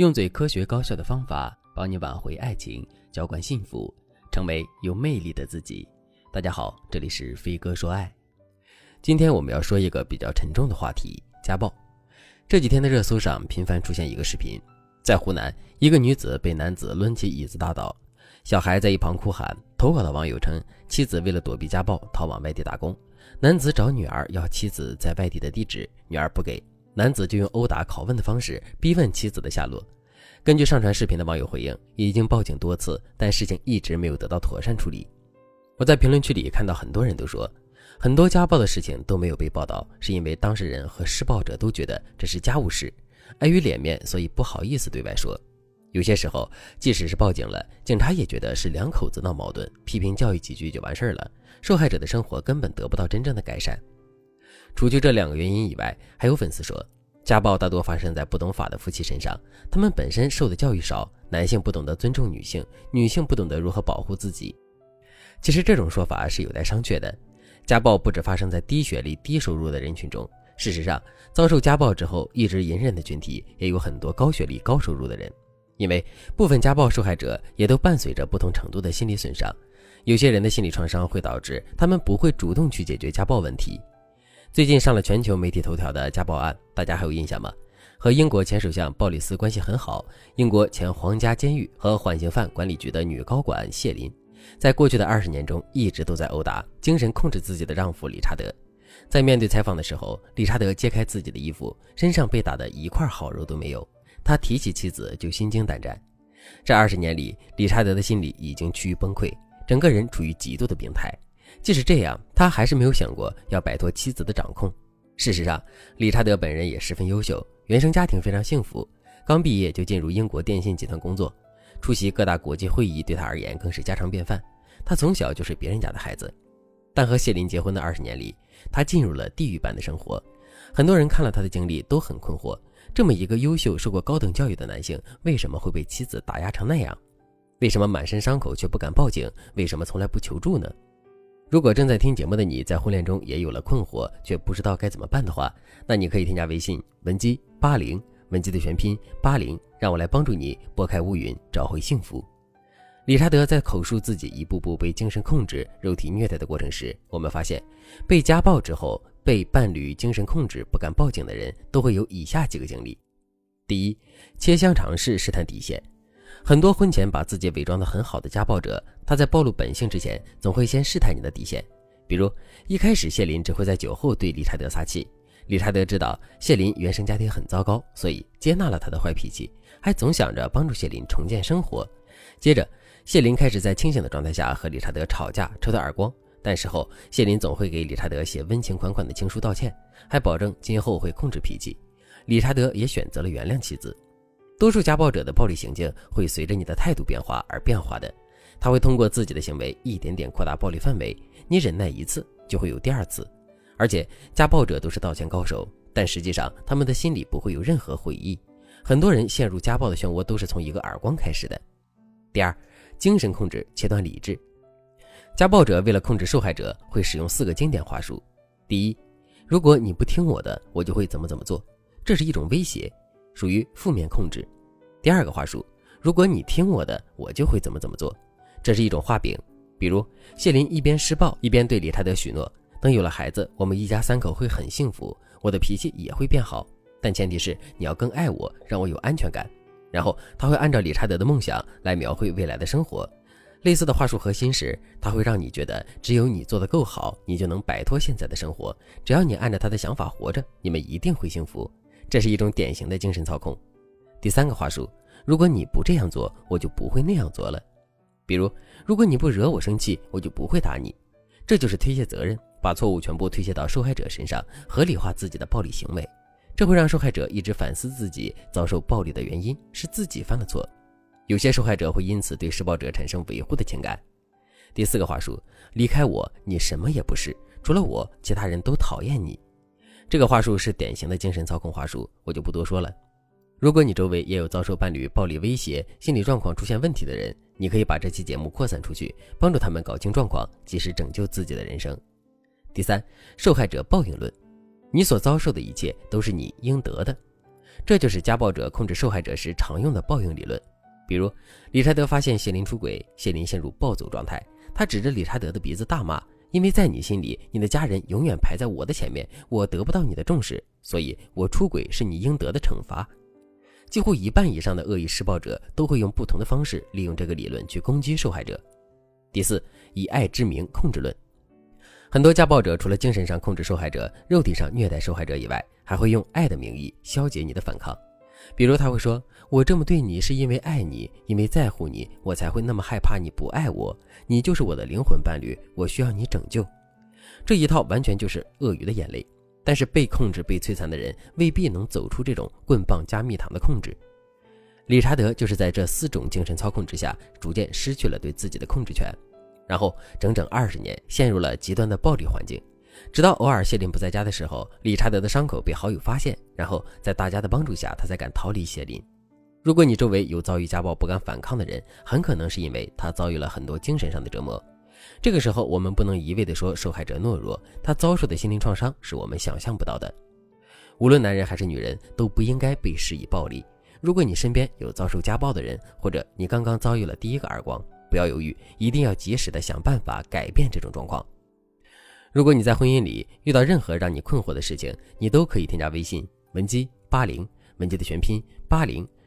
用最科学高效的方法帮你挽回爱情，浇灌幸福，成为有魅力的自己。大家好，这里是飞哥说爱。今天我们要说一个比较沉重的话题——家暴。这几天的热搜上频繁出现一个视频，在湖南，一个女子被男子抡起椅子打倒，小孩在一旁哭喊。投稿的网友称，妻子为了躲避家暴，逃往外地打工，男子找女儿要妻子在外地的地址，女儿不给。男子就用殴打、拷问的方式逼问妻子的下落。根据上传视频的网友回应，已经报警多次，但事情一直没有得到妥善处理。我在评论区里看到很多人都说，很多家暴的事情都没有被报道，是因为当事人和施暴者都觉得这是家务事，碍于脸面，所以不好意思对外说。有些时候，即使是报警了，警察也觉得是两口子闹矛盾，批评教育几句就完事儿了，受害者的生活根本得不到真正的改善。除去这两个原因以外，还有粉丝说，家暴大多发生在不懂法的夫妻身上，他们本身受的教育少，男性不懂得尊重女性，女性不懂得如何保护自己。其实这种说法是有待商榷的。家暴不止发生在低学历、低收入的人群中，事实上，遭受家暴之后一直隐忍的群体也有很多高学历、高收入的人。因为部分家暴受害者也都伴随着不同程度的心理损伤，有些人的心理创伤会导致他们不会主动去解决家暴问题。最近上了全球媒体头条的家暴案，大家还有印象吗？和英国前首相鲍里斯关系很好，英国前皇家监狱和缓刑犯管理局的女高管谢琳，在过去的二十年中一直都在殴打、精神控制自己的丈夫理查德。在面对采访的时候，理查德揭开自己的衣服，身上被打的一块好肉都没有。他提起妻子就心惊胆战。这二十年里，理查德的心理已经趋于崩溃，整个人处于极度的病态。即使这样，他还是没有想过要摆脱妻子的掌控。事实上，理查德本人也十分优秀，原生家庭非常幸福。刚毕业就进入英国电信集团工作，出席各大国际会议对他而言更是家常便饭。他从小就是别人家的孩子。但和谢琳结婚的二十年里，他进入了地狱般的生活。很多人看了他的经历都很困惑：这么一个优秀、受过高等教育的男性，为什么会被妻子打压成那样？为什么满身伤口却不敢报警？为什么从来不求助呢？如果正在听节目的你在婚恋中也有了困惑，却不知道该怎么办的话，那你可以添加微信文姬八零，文姬的全拼八零，让我来帮助你拨开乌云，找回幸福。理查德在口述自己一步步被精神控制、肉体虐待的过程时，我们发现，被家暴之后被伴侣精神控制不敢报警的人，都会有以下几个经历：第一，切香肠式试探底线。很多婚前把自己伪装得很好的家暴者，他在暴露本性之前，总会先试探你的底线。比如一开始，谢琳只会在酒后对理查德撒气。理查德知道谢琳原生家庭很糟糕，所以接纳了他的坏脾气，还总想着帮助谢琳重建生活。接着，谢琳开始在清醒的状态下和理查德吵架，抽他耳光。但事后，谢琳总会给理查德写温情款款的情书道歉，还保证今后会控制脾气。理查德也选择了原谅妻子。多数家暴者的暴力行径会随着你的态度变化而变化的，他会通过自己的行为一点点扩大暴力范围。你忍耐一次，就会有第二次。而且家暴者都是道歉高手，但实际上他们的心里不会有任何悔意。很多人陷入家暴的漩涡都是从一个耳光开始的。第二，精神控制切断理智。家暴者为了控制受害者，会使用四个经典话术。第一，如果你不听我的，我就会怎么怎么做，这是一种威胁。属于负面控制。第二个话术，如果你听我的，我就会怎么怎么做，这是一种画饼。比如谢林一边施暴，一边对理查德许诺，等有了孩子，我们一家三口会很幸福，我的脾气也会变好，但前提是你要更爱我，让我有安全感。然后他会按照理查德的梦想来描绘未来的生活。类似的话术核心是，他会让你觉得只有你做得够好，你就能摆脱现在的生活。只要你按照他的想法活着，你们一定会幸福。这是一种典型的精神操控。第三个话术，如果你不这样做，我就不会那样做了。比如，如果你不惹我生气，我就不会打你。这就是推卸责任，把错误全部推卸到受害者身上，合理化自己的暴力行为。这会让受害者一直反思自己遭受暴力的原因是自己犯了错。有些受害者会因此对施暴者产生维护的情感。第四个话术，离开我，你什么也不是，除了我，其他人都讨厌你。这个话术是典型的精神操控话术，我就不多说了。如果你周围也有遭受伴侣暴力威胁、心理状况出现问题的人，你可以把这期节目扩散出去，帮助他们搞清状况，及时拯救自己的人生。第三，受害者报应论，你所遭受的一切都是你应得的。这就是家暴者控制受害者时常用的报应理论。比如，理查德发现谢琳出轨，谢琳陷入暴走状态，他指着理查德的鼻子大骂：“因为在你心里，你的家人永远排在我的前面，我得不到你的重视，所以我出轨是你应得的惩罚。”几乎一半以上的恶意施暴者都会用不同的方式利用这个理论去攻击受害者。第四，以爱之名控制论。很多家暴者除了精神上控制受害者、肉体上虐待受害者以外，还会用爱的名义消解你的反抗。比如他会说：“我这么对你是因为爱你，因为在乎你，我才会那么害怕你不爱我。你就是我的灵魂伴侣，我需要你拯救。”这一套完全就是鳄鱼的眼泪。但是被控制、被摧残的人未必能走出这种棍棒加蜜糖的控制。理查德就是在这四种精神操控之下，逐渐失去了对自己的控制权，然后整整二十年陷入了极端的暴力环境。直到偶尔谢林不在家的时候，理查德的伤口被好友发现，然后在大家的帮助下，他才敢逃离谢林。如果你周围有遭遇家暴不敢反抗的人，很可能是因为他遭遇了很多精神上的折磨。这个时候，我们不能一味地说受害者懦弱，他遭受的心灵创伤是我们想象不到的。无论男人还是女人，都不应该被施以暴力。如果你身边有遭受家暴的人，或者你刚刚遭遇了第一个耳光，不要犹豫，一定要及时的想办法改变这种状况。如果你在婚姻里遇到任何让你困惑的事情，你都可以添加微信文姬八零，文姬的全拼八零，